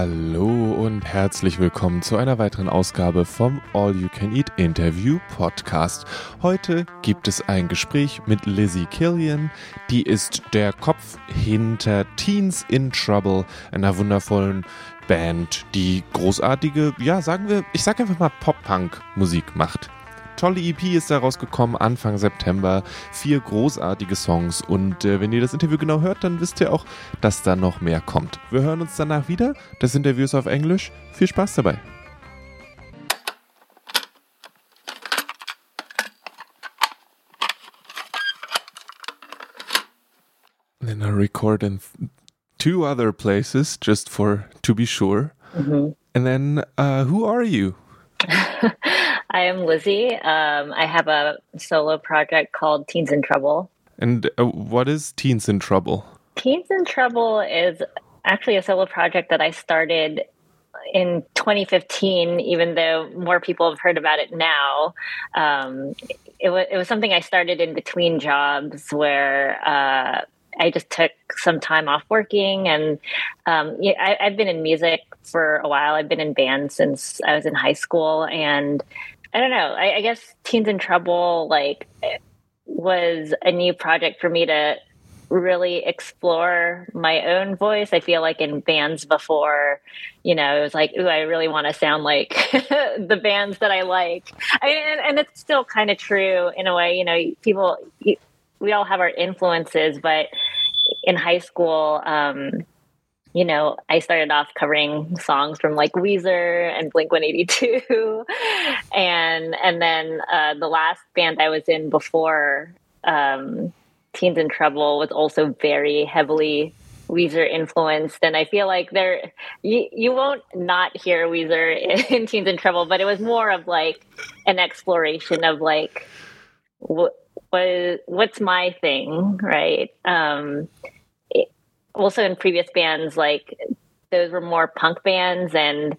Hallo und herzlich willkommen zu einer weiteren Ausgabe vom All You Can Eat Interview Podcast. Heute gibt es ein Gespräch mit Lizzie Killian. Die ist der Kopf hinter Teens in Trouble, einer wundervollen Band, die großartige, ja, sagen wir, ich sag einfach mal Pop-Punk-Musik macht tolle EP ist da rausgekommen, Anfang September. Vier großartige Songs. Und äh, wenn ihr das Interview genau hört, dann wisst ihr auch, dass da noch mehr kommt. Wir hören uns danach wieder. Das Interview ist auf Englisch. Viel Spaß dabei. Then I record in two other places just for to be sure. Mm -hmm. And then, uh, who are you? I am Lizzie. Um, I have a solo project called Teens in Trouble. And uh, what is Teens in Trouble? Teens in Trouble is actually a solo project that I started in 2015, even though more people have heard about it now. Um, it, was, it was something I started in between jobs where uh, I just took some time off working, and um, yeah, I, have been in music for a while. I've been in bands since I was in high school, and I don't know. I, I guess Teens in Trouble like was a new project for me to really explore my own voice. I feel like in bands before, you know, it was like, ooh, I really want to sound like the bands that I like. I and, and it's still kind of true in a way. You know, people, we all have our influences, but in high school, um, you know, I started off covering songs from like Weezer and Blink 182. and and then uh, the last band I was in before um, Teens in Trouble was also very heavily Weezer influenced. And I feel like there, you, you won't not hear Weezer in, in Teens in Trouble, but it was more of like an exploration of like, what, what what's my thing, right? Um, also in previous bands, like those were more punk bands and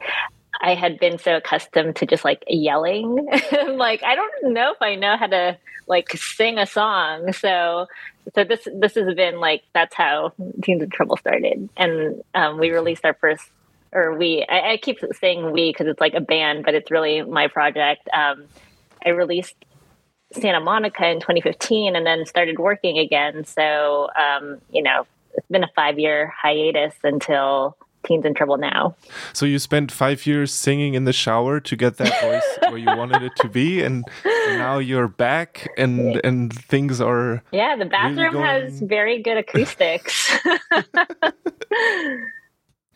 I had been so accustomed to just like yelling. like I don't know if I know how to like sing a song. So so this this has been like that's how Teens in Trouble started. And um, we released our first or we I, I keep saying we because it's like a band, but it's really my project. Um, I released Santa Monica in 2015 and then started working again. So um, you know, it's been a five year hiatus until Teens in Trouble now. So you spent five years singing in the shower to get that voice where you wanted it to be, and, now you're back, and and things are. Yeah, the bathroom really has very good acoustics.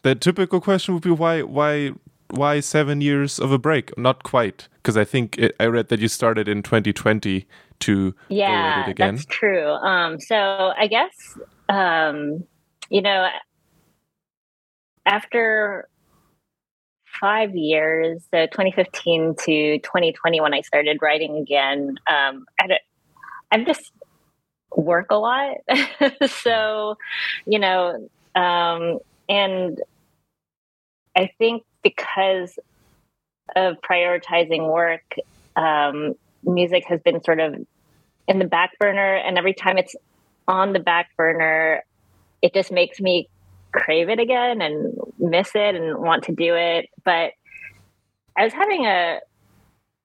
the typical question would be why why why seven years of a break? Not quite, because I think it, I read that you started in 2020 to yeah, again. that's true. Um, so I guess um, you know, after five years, so 2015 to 2020, when I started writing again, um, I, I just work a lot. so, you know, um, and I think because of prioritizing work, um, music has been sort of in the back burner. And every time it's on the back burner, it just makes me crave it again and miss it and want to do it. But I was having a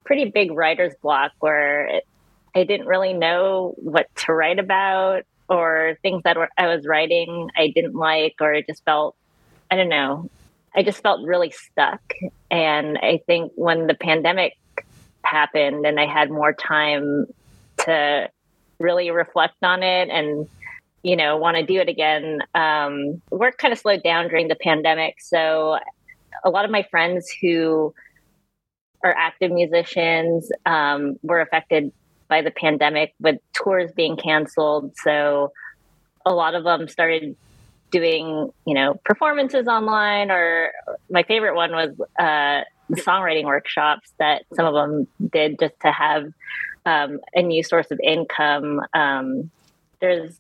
pretty big writer's block where it, I didn't really know what to write about or things that were, I was writing I didn't like or it just felt I don't know. I just felt really stuck. And I think when the pandemic happened and I had more time to really reflect on it and you know want to do it again. Um, work kind of slowed down during the pandemic. So a lot of my friends who are active musicians um, were affected by the pandemic with tours being canceled. So a lot of them started doing you know performances online or my favorite one was uh, songwriting workshops that some of them did just to have um, a new source of income. Um, there's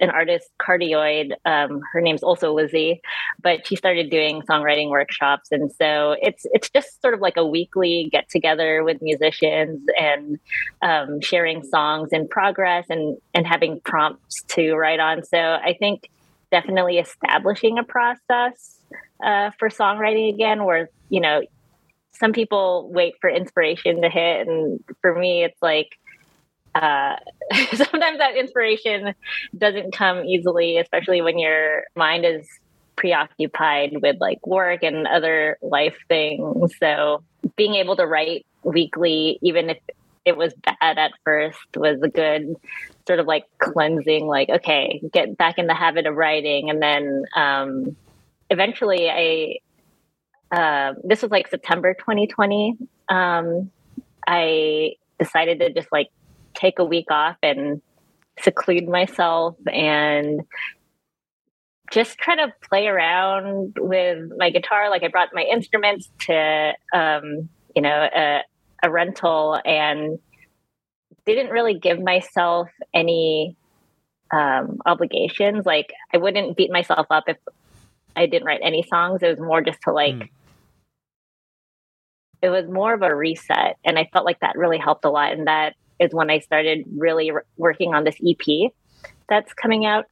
an artist, Cardioid. Um, her name's also Lizzie, but she started doing songwriting workshops, and so it's it's just sort of like a weekly get together with musicians and um, sharing songs in progress and and having prompts to write on. So I think definitely establishing a process uh, for songwriting again, where you know some people wait for inspiration to hit, and for me, it's like uh, sometimes that inspiration doesn't come easily, especially when your mind is preoccupied with like work and other life things. So being able to write weekly, even if it was bad at first, was a good sort of like cleansing, like, okay, get back in the habit of writing. And then um, eventually I, uh, this was like September 2020. Um, I decided to just like take a week off and seclude myself and just try to play around with my guitar. Like I brought my instruments to, um, you know, a, a rental and didn't really give myself any um, obligations. Like I wouldn't beat myself up if I didn't write any songs. It was more just to like, mm. It was more of a reset. And I felt like that really helped a lot. And that is when I started really re- working on this EP that's coming out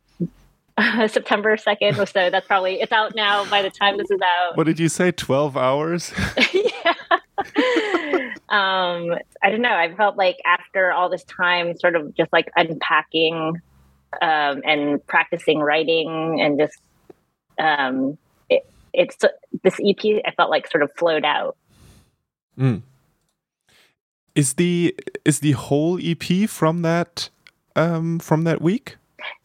September 2nd. So that's probably, it's out now by the time this is out. What did you say? 12 hours? yeah. um, I don't know. I felt like after all this time, sort of just like unpacking um, and practicing writing and just, um, it, it's this EP, I felt like sort of flowed out. Mm. Is the is the whole EP from that um, from that week?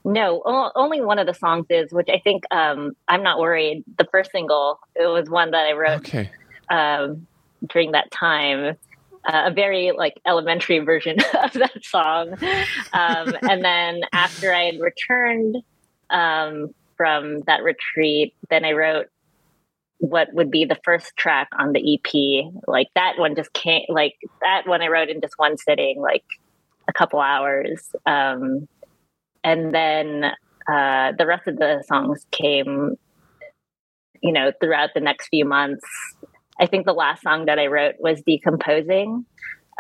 No, only one of the songs is, which I think um, I'm not worried. The first single, it was one that I wrote okay. um, during that time. Uh, a very like elementary version of that song, um, and then after I had returned um, from that retreat, then I wrote what would be the first track on the EP. Like that one just can't like that one I wrote in just one sitting, like a couple hours. Um, and then uh, the rest of the songs came, you know, throughout the next few months. I think the last song that I wrote was Decomposing.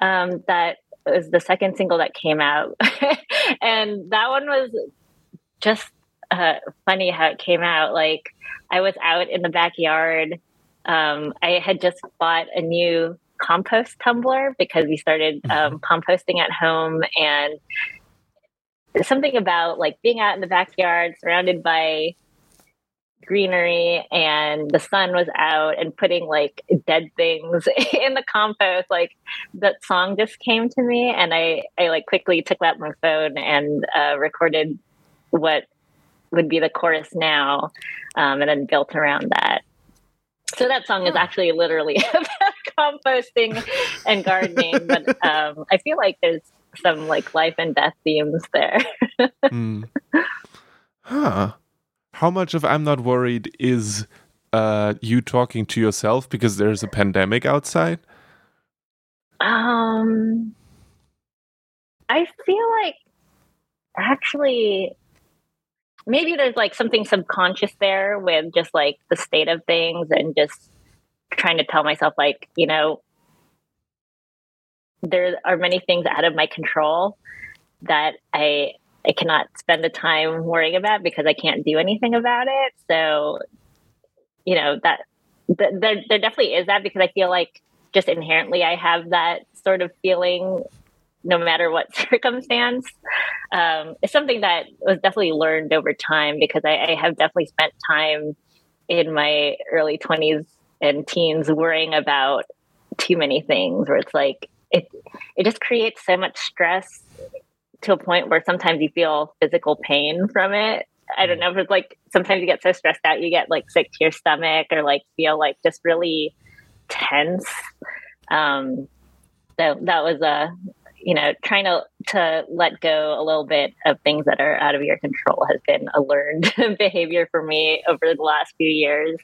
Um, that was the second single that came out. and that one was just uh, funny how it came out. Like I was out in the backyard. Um, I had just bought a new compost tumbler because we started um, mm-hmm. composting at home and something about like being out in the backyard surrounded by greenery and the sun was out and putting like dead things in the compost like that song just came to me and i i like quickly took out my phone and uh, recorded what would be the chorus now, um, and then built around that. So that song is actually literally about composting and gardening, but um, I feel like there's some like life and death themes there. mm. Huh. How much of I'm not worried is uh, you talking to yourself because there's a pandemic outside? Um, I feel like actually maybe there's like something subconscious there with just like the state of things and just trying to tell myself like you know there are many things out of my control that i i cannot spend the time worrying about because i can't do anything about it. So you know that th- there, there definitely is that because i feel like just inherently i have that sort of feeling no matter what circumstance. Um, it's something that was definitely learned over time because I, I have definitely spent time in my early 20s and teens worrying about too many things where it's like it it just creates so much stress to a point where sometimes you feel physical pain from it. I don't know if it's like sometimes you get so stressed out you get like sick to your stomach or like feel like just really tense. Um, so that was a you know, trying to to let go a little bit of things that are out of your control has been a learned behavior for me over the last few years.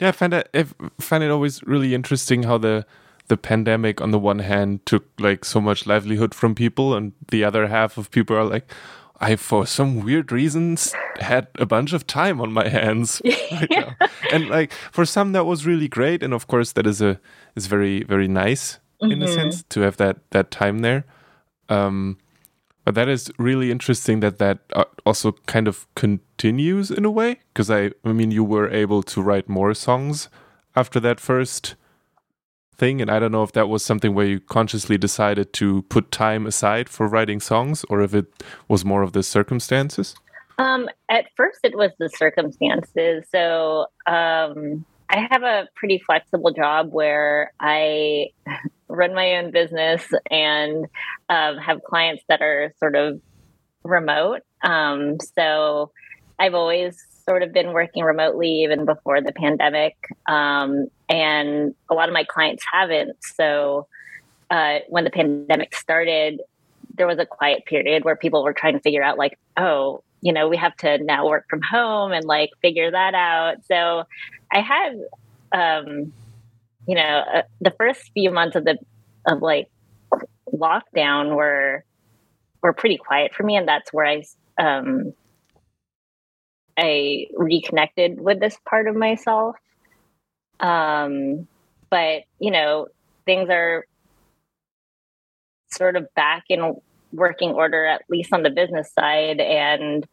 Yeah, I find it I find it always really interesting how the the pandemic on the one hand took like so much livelihood from people and the other half of people are like I for some weird reasons had a bunch of time on my hands right yeah. Uh, and like for some that was really great and of course that is a is very very nice mm-hmm. in a mm-hmm. sense to have that that time there. Um, But that is really interesting that that uh, also kind of continues in a way because I I mean you were able to write more songs after that first thing and I don't know if that was something where you consciously decided to put time aside for writing songs or if it was more of the circumstances. Um, at first, it was the circumstances. So um, I have a pretty flexible job where I run my own business and um, have clients that are sort of remote. Um, so I've always sort of been working remotely even before the pandemic. Um, and a lot of my clients haven't. So uh, when the pandemic started, there was a quiet period where people were trying to figure out, like, oh, you know, we have to now work from home and like figure that out. So I had, um, you know, uh, the first few months of the of like lockdown were were pretty quiet for me, and that's where I um, I reconnected with this part of myself. Um, but you know, things are sort of back in working order, at least on the business side, and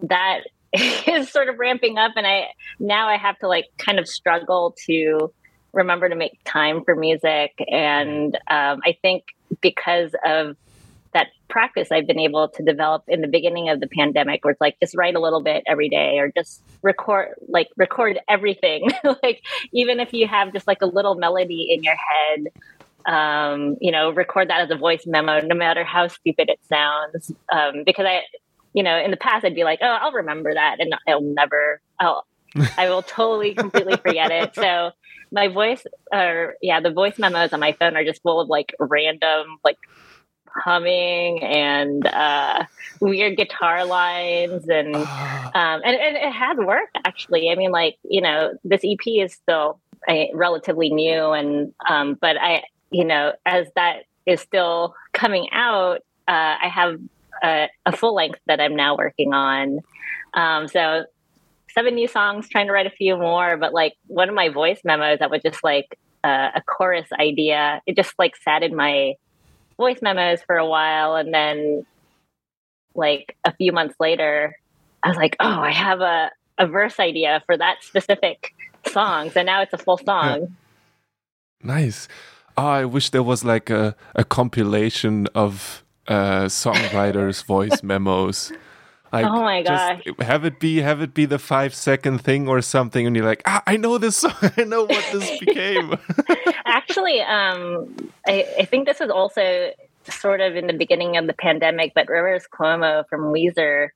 that is sort of ramping up. And I now I have to like kind of struggle to remember to make time for music. And um, I think because of that practice I've been able to develop in the beginning of the pandemic, where it's like just write a little bit every day or just record, like record everything. like even if you have just like a little melody in your head, um, you know, record that as a voice memo, no matter how stupid it sounds. Um, because I, you know, in the past I'd be like, oh, I'll remember that, and I'll never, I'll, I will totally completely forget it. So my voice, or yeah, the voice memos on my phone are just full of like random like humming and uh, weird guitar lines and ah. um, and, and it has worked actually. I mean, like you know, this EP is still uh, relatively new, and um, but I you know as that is still coming out, uh, I have a, a full length that I'm now working on. Um, so seven new songs, trying to write a few more. But like one of my voice memos that was just like uh, a chorus idea, it just like sat in my voice memos for a while, and then like a few months later, I was like, oh, I have a a verse idea for that specific song. So now it's a full song. Nice. Oh, I wish there was like a, a compilation of uh, songwriters' voice memos. Like, oh my gosh! Have it be have it be the five second thing or something, and you're like, ah, I know this song. I know what this became. Actually, um, I, I think this was also sort of in the beginning of the pandemic, but Rivers Cuomo from Weezer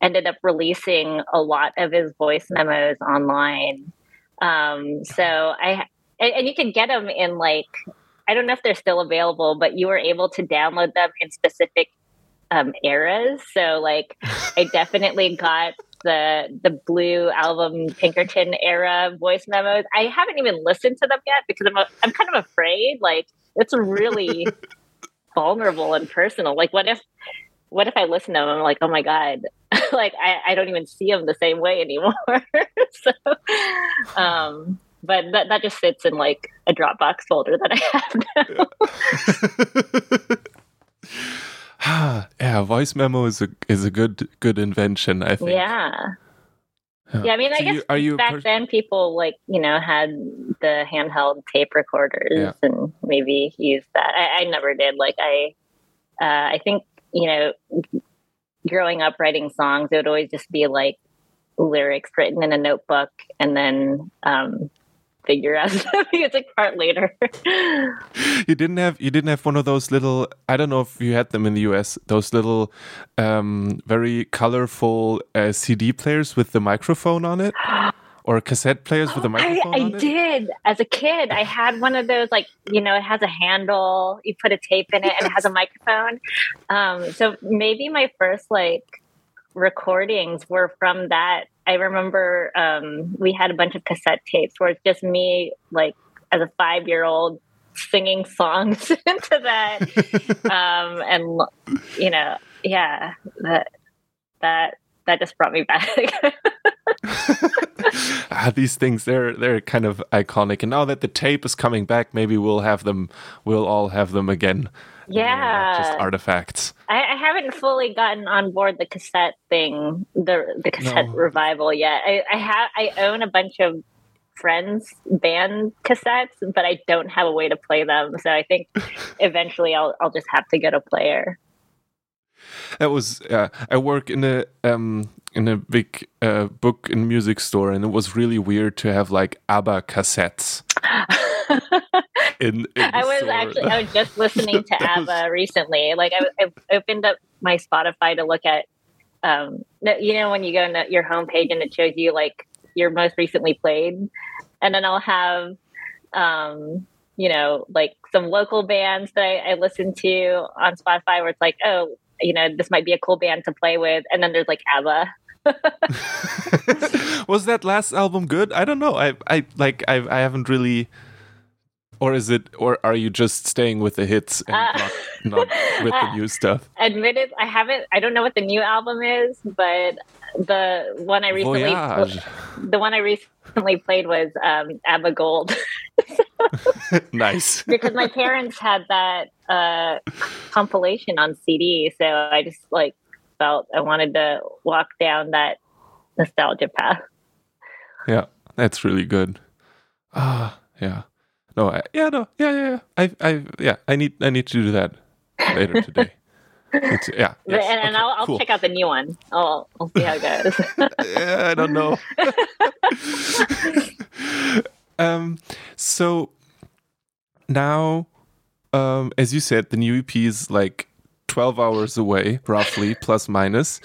ended up releasing a lot of his voice memos online. Um, so I and, and you can get them in like I don't know if they're still available, but you were able to download them in specific um, eras. So like I definitely got the the blue album Pinkerton era voice memos. I haven't even listened to them yet because I'm a, I'm kind of afraid. Like it's really vulnerable and personal. Like what if what if I listen to them? I'm like, oh my god, like I, I don't even see them the same way anymore. so, um, but that that just sits in like a Dropbox folder that I have now. yeah, voice memo is a is a good good invention. I think. Yeah. Yeah, yeah I mean, so I guess you, are you back then people like you know had the handheld tape recorders yeah. and maybe used that. I, I never did. Like I, uh, I think you know, growing up writing songs, it would always just be like lyrics written in a notebook and then um, figure out the music part later. you didn't have you didn't have one of those little I don't know if you had them in the US those little um, very colorful uh, CD players with the microphone on it. Or cassette players with a microphone. I, I did as a kid. I had one of those, like you know, it has a handle. You put a tape in it, and it has a microphone. Um, so maybe my first like recordings were from that I remember um, we had a bunch of cassette tapes where it's just me, like as a five year old, singing songs into that, um, and you know, yeah, that that that just brought me back. ah, these things they're they're kind of iconic, and now that the tape is coming back, maybe we'll have them. We'll all have them again Yeah, just artifacts. I, I, haven't fully gotten on board the cassette thing, the the cassette no. revival yet. I, I have I own a bunch of friends' band cassettes, but I don't have a way to play them. So I think eventually I'll I'll just have to get a player. That was uh, I work in a um in a big uh, book and music store, and it was really weird to have like ABBA cassettes. In, in I was store. actually I was just listening to ABBA was... recently. Like I, I, opened up my Spotify to look at, um, you know, when you go on your homepage and it shows you like your most recently played, and then I'll have, um, you know, like some local bands that I, I listen to on Spotify where it's like, oh, you know, this might be a cool band to play with, and then there's like ABBA. was that last album good? I don't know. I I like I I haven't really or is it or are you just staying with the hits and uh, not, not, with the new stuff? Admitted i haven't i don't know what the new album is but the one i recently Voyage. the one i recently played was um abba gold. Nice. Because my parents had that uh compilation on cd so i just like felt i wanted to walk down that nostalgia path. Yeah that's really good. Ah yeah no, I, yeah, no, yeah, yeah, yeah. I, I, yeah, I need, I need to do that later today. It's, yeah, yes. and, and okay, I'll, I'll cool. check out the new one. I'll, I'll see how it goes. yeah, I don't know. um, so now, um, as you said, the new EP is like twelve hours away, roughly, plus minus.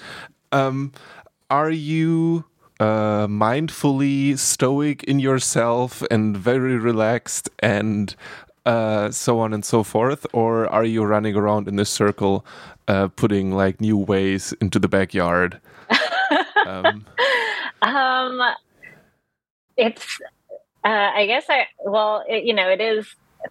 Um, are you uh, mindfully stoic in yourself and very relaxed and uh, so on and so forth? Or are you running around in a circle, uh, putting like new ways into the backyard? um, um, it's, uh, I guess I, well, it, you know, it is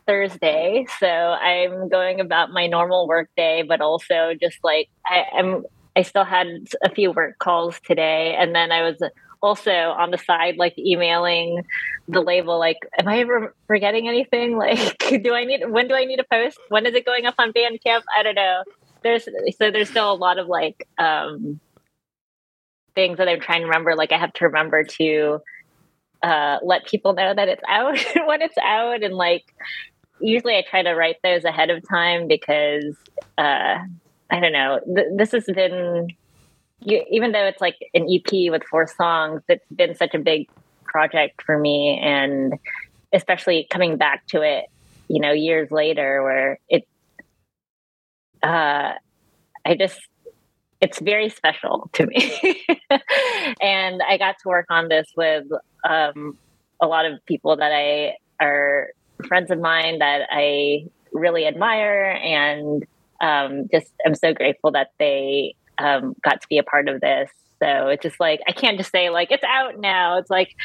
Thursday, so I'm going about my normal work day, but also just like I, I'm I still had a few work calls today, and then I was also on the side, like emailing the label, like, "Am I ever forgetting anything? Like, do I need? When do I need to post? When is it going up on Bandcamp? I don't know." There's so there's still a lot of like um, things that I'm trying to remember. Like, I have to remember to uh, let people know that it's out when it's out, and like usually I try to write those ahead of time because. Uh, I don't know. Th- this has been, even though it's like an EP with four songs, it's been such a big project for me. And especially coming back to it, you know, years later, where it, uh, I just, it's very special to me. and I got to work on this with um, a lot of people that I are friends of mine that I really admire and um, just I'm so grateful that they um, got to be a part of this. So it's just like I can't just say like it's out now. It's like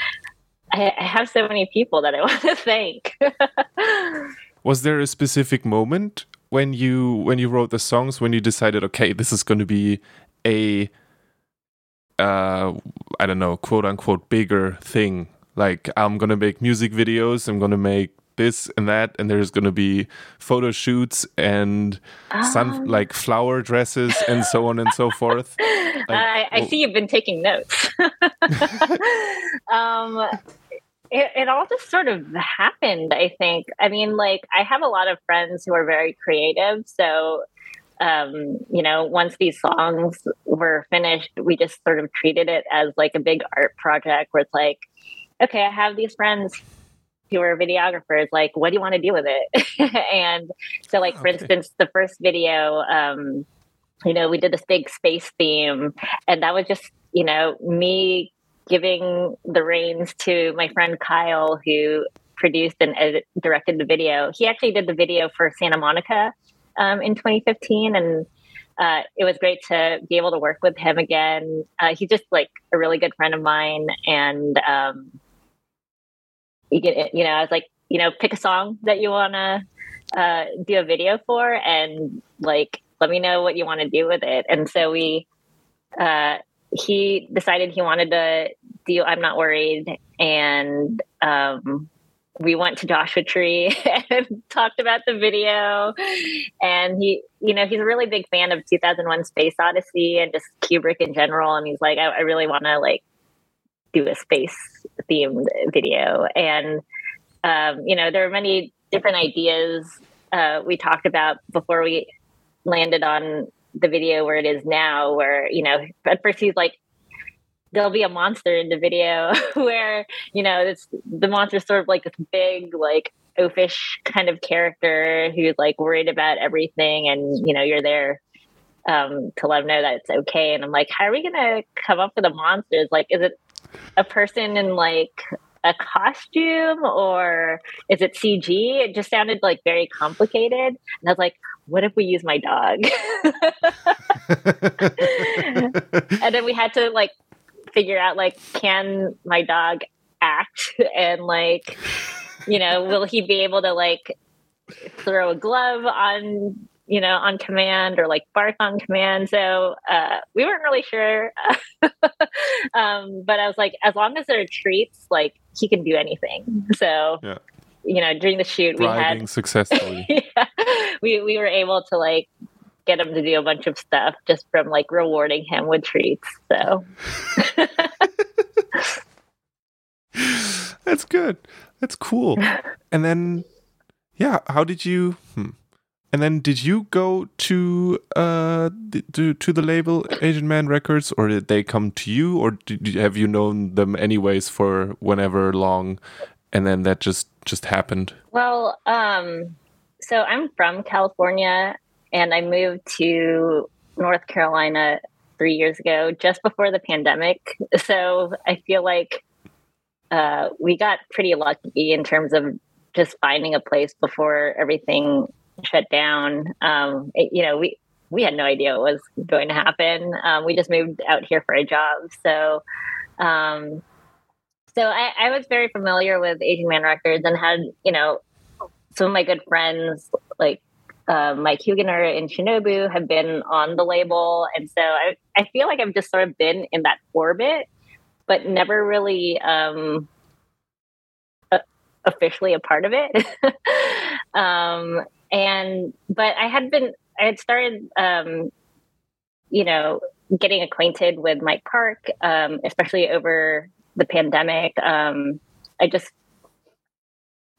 I, I have so many people that I want to thank. Was there a specific moment when you when you wrote the songs when you decided okay this is going to be a uh, I don't know quote unquote bigger thing like I'm gonna make music videos I'm gonna make this and that, and there's going to be photo shoots and sun um. like flower dresses and so on and so forth. Like, I, I see you've been taking notes. um, it, it, all just sort of happened. I think. I mean, like I have a lot of friends who are very creative, so. Um, you know, once these songs were finished, we just sort of treated it as like a big art project where it's like, okay, I have these friends who are videographers like what do you want to do with it? And so like for instance the first video um you know we did this big space theme and that was just you know me giving the reins to my friend kyle who produced and edit, directed the video. He actually did the video for santa monica um, in 2015 and uh, it was great to be able to work with him again. Uh, he's just like a really good friend of mine, and um, you get you know i was like you know pick a song that you want to uh, do a video for and like let me know what you want to do with it and so we uh, he decided he wanted to do i'm not worried and um, we went to Joshua Tree and talked about the video. And he, you know, he's a really big fan of 2001 Space Odyssey and just Kubrick in general. And he's like, I, I really want to like do a space themed video. And, um, you know, there are many different ideas uh, we talked about before we landed on the video where it is now, where, you know, at first he's like, there'll be a monster in the video where you know it's the monster's sort of like this big like oafish kind of character who's like worried about everything and you know you're there um, to let him know that it's okay and i'm like how are we gonna come up with a monster like is it a person in like a costume or is it cg it just sounded like very complicated. And i was like what if we use my dog? And then we had to like figure out like can my dog act? And like you know will he be able to like throw a glove on you know on command or like bark on command so uh, we weren't really sure um, but i was like as long as there are treats like he can do anything so yeah. you know during the shoot we had successfully yeah, we, we were able to like get him to do a bunch of stuff just from like rewarding him with treats. So that's good. That's cool. And then, yeah, how did you? Hmm. And then, did you go to uh to to the label Asian Man Records, or did they come to you, or did, have you known them anyways for whenever long, and then that just just happened? Well, um, so I'm from California, and I moved to North Carolina three years ago, just before the pandemic. So I feel like uh, we got pretty lucky in terms of just finding a place before everything shut down. Um, it, you know, we we had no idea what was going to happen. Um, we just moved out here for a job, so. Um, so I, I was very familiar with Asian Man Records and had, you know, some of my good friends like uh, Mike Huguenor and Shinobu have been on the label. And so I, I feel like I've just sort of been in that orbit, but never really um, officially a part of it. um, and, but I had been, I had started, um, you know, getting acquainted with Mike Park, um, especially over the pandemic. Um, I just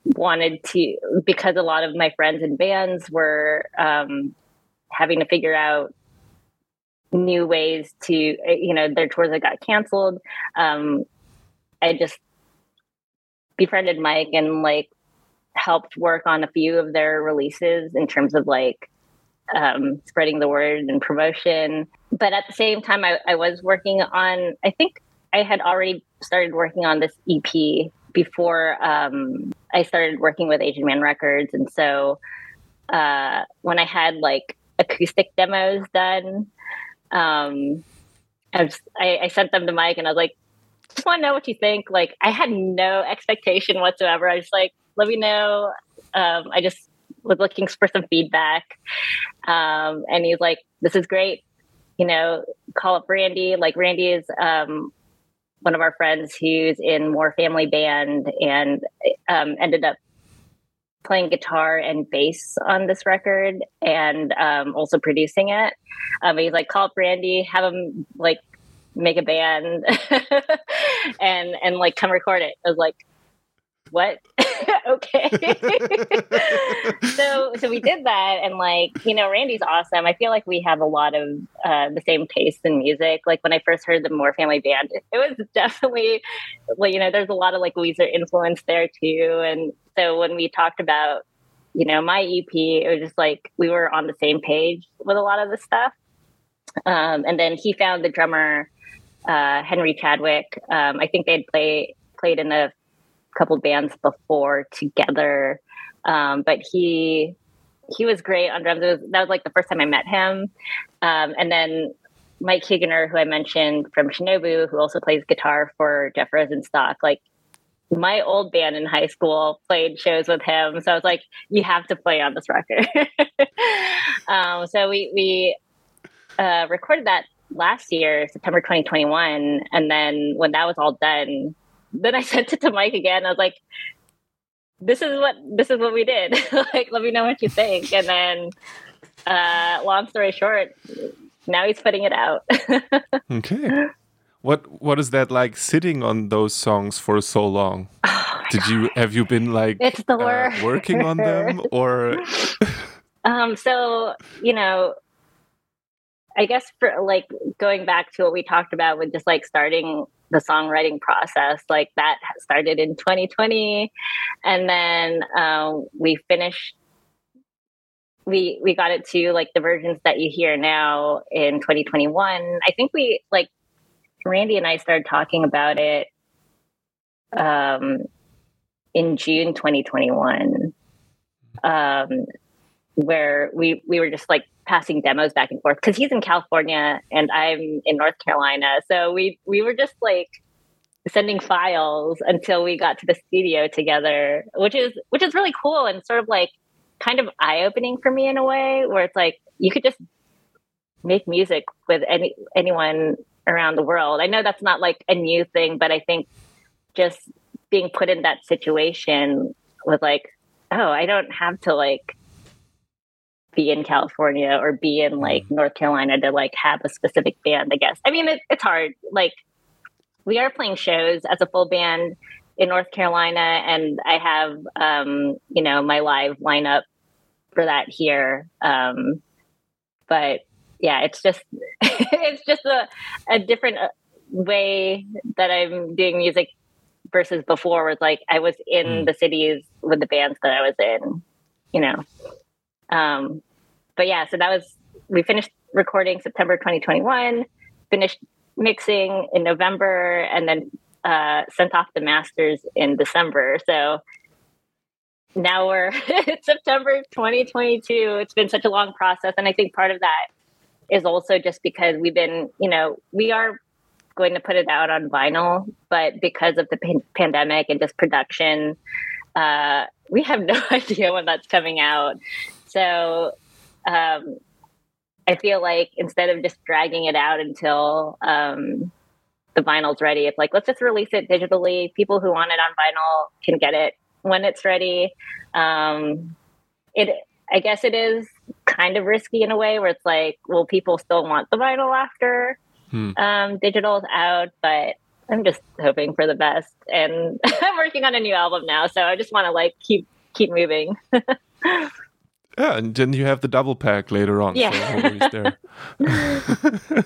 wanted to because a lot of my friends and bands were um, having to figure out new ways to you know their tours that got canceled um, i just befriended mike and like helped work on a few of their releases in terms of like um, spreading the word and promotion but at the same time I, I was working on i think i had already started working on this ep before um, I started working with Asian Man Records. And so uh, when I had like acoustic demos done, um, I, was, I, I sent them to Mike and I was like, just want to know what you think. Like, I had no expectation whatsoever. I was like, let me know. Um, I just was looking for some feedback. Um, and he's like, this is great. You know, call up Randy. Like, Randy is um, one of our friends who's in more family band and um, ended up playing guitar and bass on this record and um, also producing it. Um, he's like, call up Randy, have him like make a band and and like come record it. I was like, what? okay. so so we did that and like, you know, Randy's awesome. I feel like we have a lot of uh, the same taste in music. Like when I first heard the More Family Band, it was definitely well, you know, there's a lot of like Weezer influence there too. And so when we talked about, you know, my EP, it was just like we were on the same page with a lot of the stuff. Um, and then he found the drummer uh, Henry Chadwick. Um, I think they'd play played in a couple bands before together. Um, but he he was great on drums. Was, that was like the first time I met him. Um, and then Mike Huguenor, who I mentioned from Shinobu, who also plays guitar for Jeff Rosenstock, like my old band in high school played shows with him. So I was like, you have to play on this record. um, so we, we uh, recorded that last year, September 2021. And then when that was all done, then I sent it to Mike again. I was like, this is what this is what we did. like, let me know what you think. And then, uh, long story short, now he's putting it out. okay. What what is that like sitting on those songs for so long? Oh Did you have you been like it's the uh, working on them or um so you know I guess for like going back to what we talked about with just like starting the songwriting process, like that started in 2020, and then um, we finished. We we got it to like the versions that you hear now in 2021. I think we like Randy and I started talking about it um, in June 2021, um, where we we were just like passing demos back and forth because he's in California and I'm in North Carolina. So we we were just like sending files until we got to the studio together, which is which is really cool and sort of like kind of eye opening for me in a way where it's like you could just make music with any anyone around the world. I know that's not like a new thing, but I think just being put in that situation was like, oh, I don't have to like be in California or be in like mm. North Carolina to like have a specific band, I guess. I mean, it, it's hard. Like, we are playing shows as a full band in North Carolina, and I have, um, you know, my live lineup for that here. Um, but yeah, it's just, it's just a, a different uh, way that I'm doing music versus before was like I was in mm. the cities with the bands that I was in, you know. Um, but yeah, so that was we finished recording September 2021, finished mixing in November, and then uh, sent off the masters in December. So now we're it's September 2022. It's been such a long process, and I think part of that is also just because we've been, you know, we are going to put it out on vinyl, but because of the pan- pandemic and just production, uh, we have no idea when that's coming out. So um, I feel like instead of just dragging it out until um, the vinyl's ready, it's like let's just release it digitally. People who want it on vinyl can get it when it's ready. Um, it, I guess, it is kind of risky in a way where it's like, will people still want the vinyl after hmm. um, digital's out, but I'm just hoping for the best. And I'm working on a new album now, so I just want to like keep keep moving. Yeah, and then you have the double pack later on. Yeah. So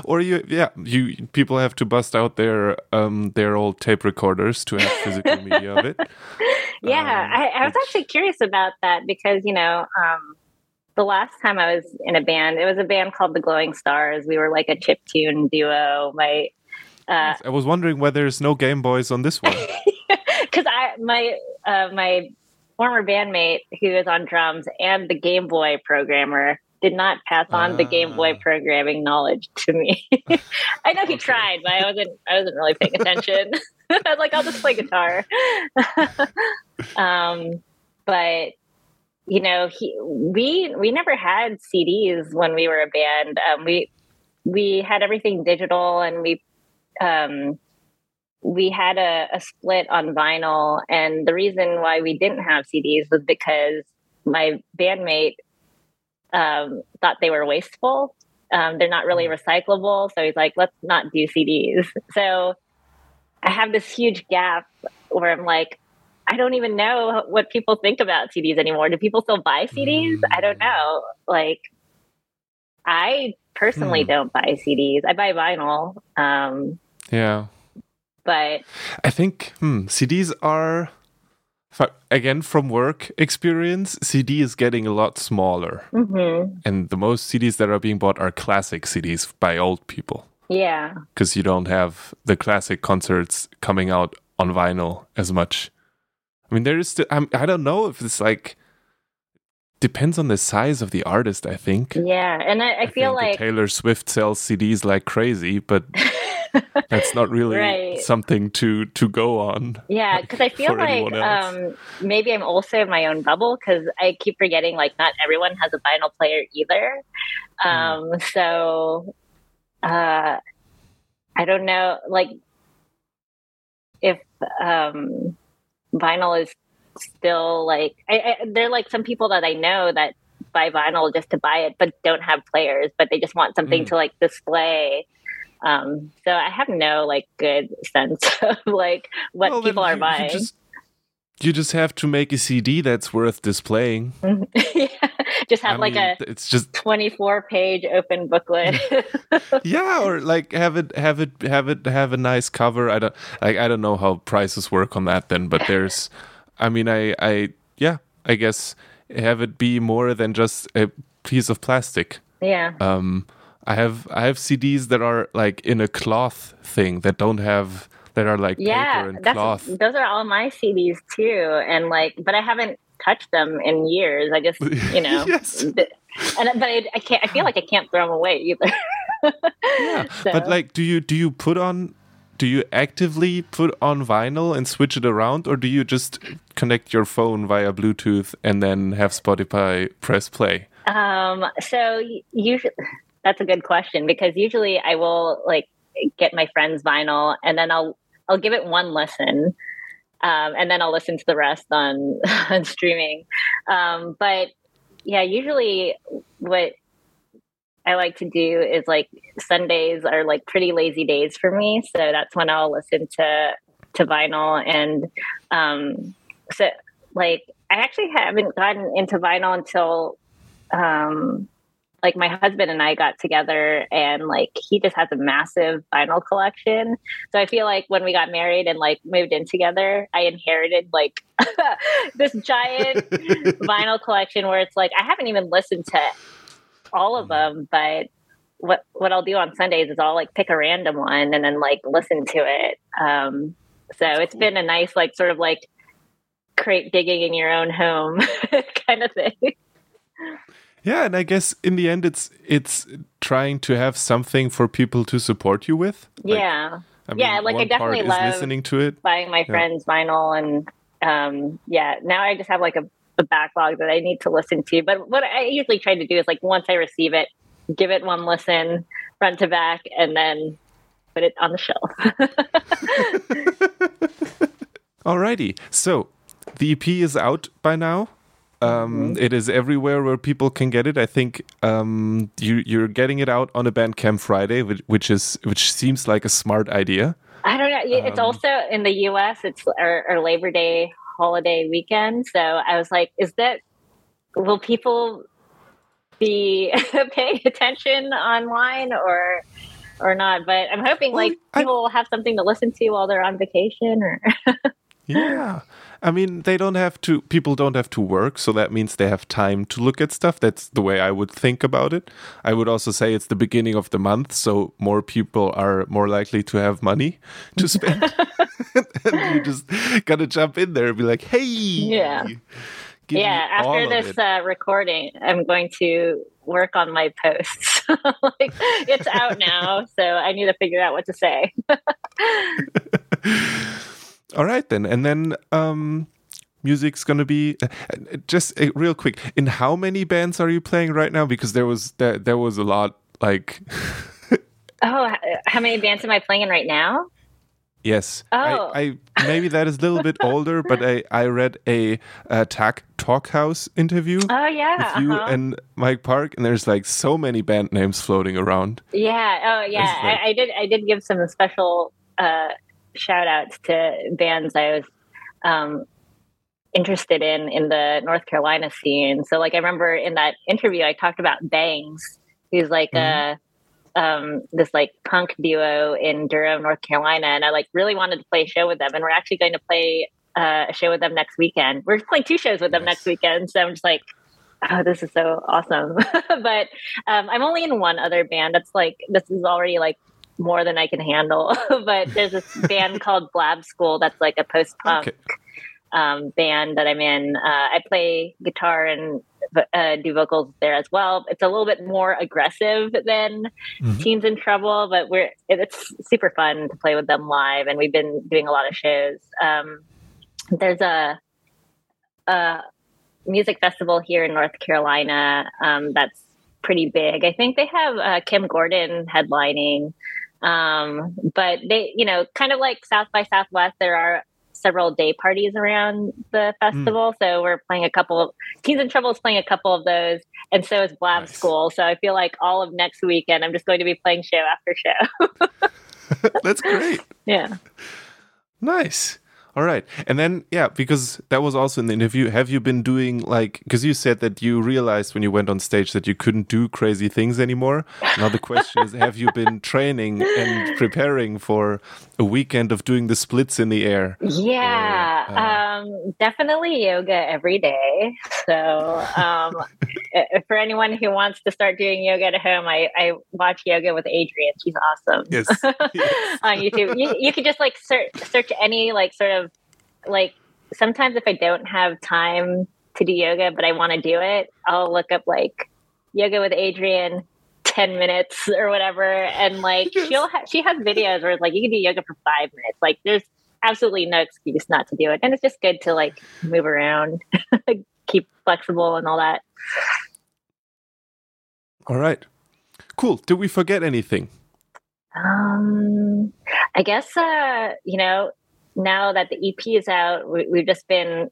or you, yeah, you people have to bust out their um their old tape recorders to have physical media of it. Yeah, um, I, I, was which... actually curious about that because you know, um, the last time I was in a band, it was a band called the Glowing Stars. We were like a chip tune duo. My uh, I was wondering why there's no Game Boys on this one. Because I my uh, my former bandmate who is on drums and the Game Boy programmer did not pass on uh, the Game Boy ah. programming knowledge to me. I know he okay. tried, but I wasn't I wasn't really paying attention. I was like, I'll just play guitar. um, but you know, he we we never had CDs when we were a band. Um, we we had everything digital, and we um, we had a, a, split on vinyl. And the reason why we didn't have CDs was because my bandmate um, thought they were wasteful. Um, they're not really mm. recyclable. So he's like, let's not do CDs. So I have this huge gap where I'm like, I don't even know what people think about CDs anymore. Do people still buy CDs? I don't mm. know. Like, I personally hmm. don't buy CDs. I buy vinyl. Um, yeah. But I think hmm, CDs are again from work experience cd is getting a lot smaller. Mm-hmm. and the most cds that are being bought are classic cds by old people. Yeah. Because you don't have the classic concerts coming out on vinyl as much. I mean there is still I'm, i don't know if it's like depends on the size of the artist i think yeah and i, I, I feel like taylor swift sells cds like crazy but that's not really right. something to to go on. Yeah, because I feel like um, maybe I'm also in my own bubble because I keep forgetting like not everyone has a vinyl player either. Hmm. Um, mm. So uh, I don't know, like if um, vinyl is still like I, I, they're like some people that I know that buy vinyl just to buy it, but don't have players, but they just want something mm. to like display. Um, so I have no like good sense of like what well, people are buying. You just, you just have to make a CD that's worth displaying. yeah, just have I like mean, a it's just 24 page open booklet. yeah, or like have it have it have it have a nice cover. I don't like I don't know how prices work on that then, but there's I mean I I yeah, I guess have it be more than just a piece of plastic. Yeah. Um I have I have CDs that are like in a cloth thing that don't have that are like yeah, paper and cloth. Those are all my CDs too, and like, but I haven't touched them in years. I just, you know, yes. and but I, I, can't. I feel like I can't throw them away either. yeah, so. but like, do you do you put on? Do you actively put on vinyl and switch it around, or do you just connect your phone via Bluetooth and then have Spotify press play? Um, so usually that's a good question because usually I will like get my friend's vinyl and then I'll I'll give it one listen, um, and then I'll listen to the rest on on streaming. Um, but yeah, usually what I like to do is like Sundays are like pretty lazy days for me, so that's when I'll listen to to vinyl and um, so like I actually haven't gotten into vinyl until um, like my husband and I got together and like he just has a massive vinyl collection. So I feel like when we got married and like moved in together, I inherited like this giant vinyl collection where it's like I haven't even listened to all of them, but what what I'll do on Sundays is I'll like pick a random one and then like listen to it. Um so it's been a nice like sort of like crate digging in your own home kind of thing. Yeah, and I guess in the end, it's it's trying to have something for people to support you with. Like, yeah, I mean, yeah. Like I definitely love listening to it, buying my friends' vinyl, and um, yeah. Now I just have like a, a backlog that I need to listen to. But what I usually try to do is like once I receive it, give it one listen front to back, and then put it on the shelf. Alrighty, so the EP is out by now. Um, mm-hmm. it is everywhere where people can get it. I think um, you, you're getting it out on a Bandcamp Friday, which, which is which seems like a smart idea. I don't know. It's um, also in the U.S. It's our, Labor Day holiday weekend, so I was like, "Is that? Will people be paying attention online or or not?" But I'm hoping well, like people I, will have something to listen to while they're on vacation. Or yeah, I mean, they don't have to, people don't have to work, so that means they have time to look at stuff. That's the way I would think about it. I would also say it's the beginning of the month, so more people are more likely to have money to spend. and you just gotta jump in there and be like, hey. Yeah. Yeah, after this uh, recording, I'm going to work on my posts. like, it's out now, so I need to figure out what to say. All right then, and then um, music's gonna be uh, just uh, real quick. In how many bands are you playing right now? Because there was there, there was a lot. Like, oh, how many bands am I playing in right now? Yes. Oh. I, I, maybe that is a little bit older, but I, I read a, a TAC Talk House interview. Oh yeah. With you uh-huh. and Mike Park, and there's like so many band names floating around. Yeah. Oh yeah. Like, I, I, did I did give some special uh, shout outs to bands I was um, interested in in the North Carolina scene. So, like, I remember in that interview, I talked about Bangs, who's like mm-hmm. a um, this like punk duo in Durham, North Carolina, and I like really wanted to play a show with them, and we're actually going to play uh, a show with them next weekend. We're playing two shows with them next weekend, so I'm just like. Oh, this is so awesome! but um, I'm only in one other band. That's like this is already like more than I can handle. but there's this band called Blab School that's like a post punk okay. um, band that I'm in. Uh, I play guitar and uh, do vocals there as well. It's a little bit more aggressive than mm-hmm. Teens in Trouble, but we're it's super fun to play with them live, and we've been doing a lot of shows. Um, there's a, a music festival here in North Carolina um, that's pretty big. I think they have uh, Kim Gordon headlining. Um, but they, you know, kind of like South by Southwest, there are several day parties around the hmm. festival. Mm. So we're playing a couple of Teens in Trouble is playing a couple of those, and so is Blab nice. School. So I feel like all of next weekend I'm just going to be playing show after show. That's great. Yeah. Nice. All right. And then, yeah, because that was also in the interview. Have you been doing like, because you said that you realized when you went on stage that you couldn't do crazy things anymore. Now, the question is, have you been training and preparing for a weekend of doing the splits in the air? Yeah, or, uh, um, definitely yoga every day. So, um, Uh, for anyone who wants to start doing yoga at home, I, I watch yoga with Adriene. She's awesome. Yes. yes. on YouTube. You, you could just like search, search any like sort of like sometimes if I don't have time to do yoga, but I want to do it, I'll look up like yoga with Adriene, 10 minutes or whatever. And like yes. she'll ha- she has videos where it's like you can do yoga for five minutes. Like there's absolutely no excuse not to do it. And it's just good to like move around, keep flexible and all that. All right. Cool. Did we forget anything? Um, I guess, uh, you know, now that the EP is out, we, have just been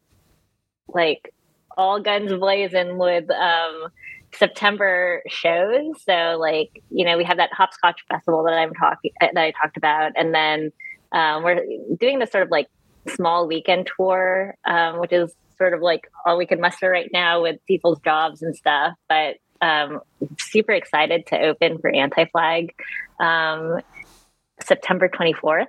like all guns blazing with um, September shows. So like you know we have that hopscotch festival that I'm talking that I talked about, and then um, we're doing this sort of like small weekend tour, um, which is sort of like all we can muster right now with people's jobs and stuff. But um, super excited to open for Anti Flag um, September 24th.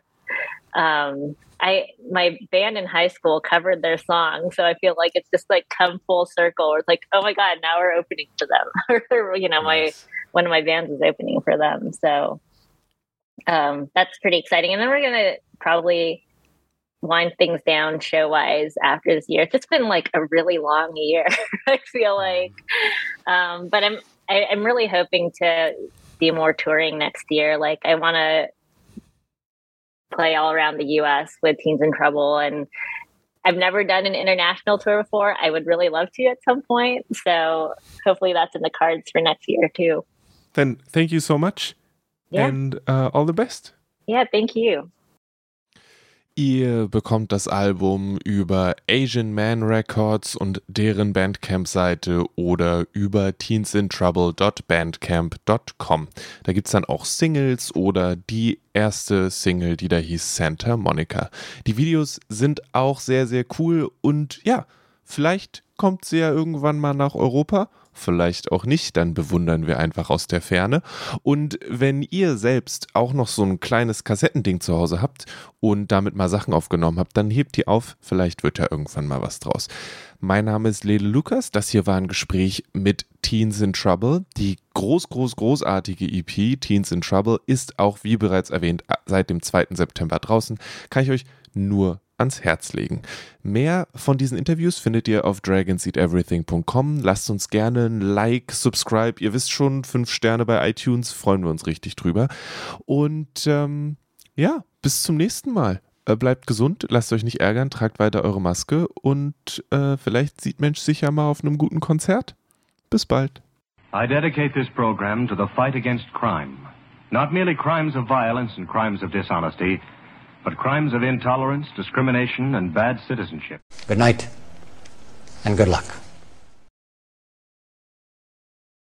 Um, I my band in high school covered their song, so I feel like it's just like come full circle. It's like, oh my god, now we're opening for them. or you know, nice. my one of my bands is opening for them, so um, that's pretty exciting. And then we're gonna probably wind things down show wise after this year. It's just been like a really long year. I feel like, um, but I'm I, am i am really hoping to do more touring next year. Like I want to play all around the US with Teens in Trouble. And I've never done an international tour before. I would really love to at some point. So hopefully that's in the cards for next year too. Then thank you so much. Yeah. And uh, all the best. Yeah, thank you. Ihr bekommt das Album über Asian Man Records und deren Bandcamp-Seite oder über teensinTrouble.bandcamp.com. Da gibt es dann auch Singles oder die erste Single, die da hieß Santa Monica. Die Videos sind auch sehr, sehr cool und ja, vielleicht kommt sie ja irgendwann mal nach Europa vielleicht auch nicht, dann bewundern wir einfach aus der Ferne. Und wenn ihr selbst auch noch so ein kleines Kassettending zu Hause habt und damit mal Sachen aufgenommen habt, dann hebt die auf, vielleicht wird ja irgendwann mal was draus. Mein Name ist Lele Lukas, das hier war ein Gespräch mit Teens in Trouble. Die groß, groß, großartige EP Teens in Trouble ist auch, wie bereits erwähnt, seit dem 2. September draußen. Kann ich euch nur ans Herz legen. Mehr von diesen Interviews findet ihr auf dragonseateverything.com. Lasst uns gerne ein Like, Subscribe. Ihr wisst schon, fünf Sterne bei iTunes, freuen wir uns richtig drüber. Und ähm, ja, bis zum nächsten Mal. Äh, bleibt gesund, lasst euch nicht ärgern, tragt weiter eure Maske und äh, vielleicht sieht Mensch sich ja mal auf einem guten Konzert. Bis bald. I dedicate this program to the fight against crime. Not merely crimes of violence and crimes of dishonesty. But crimes of intolerance, discrimination, and bad citizenship. Good night, and good luck.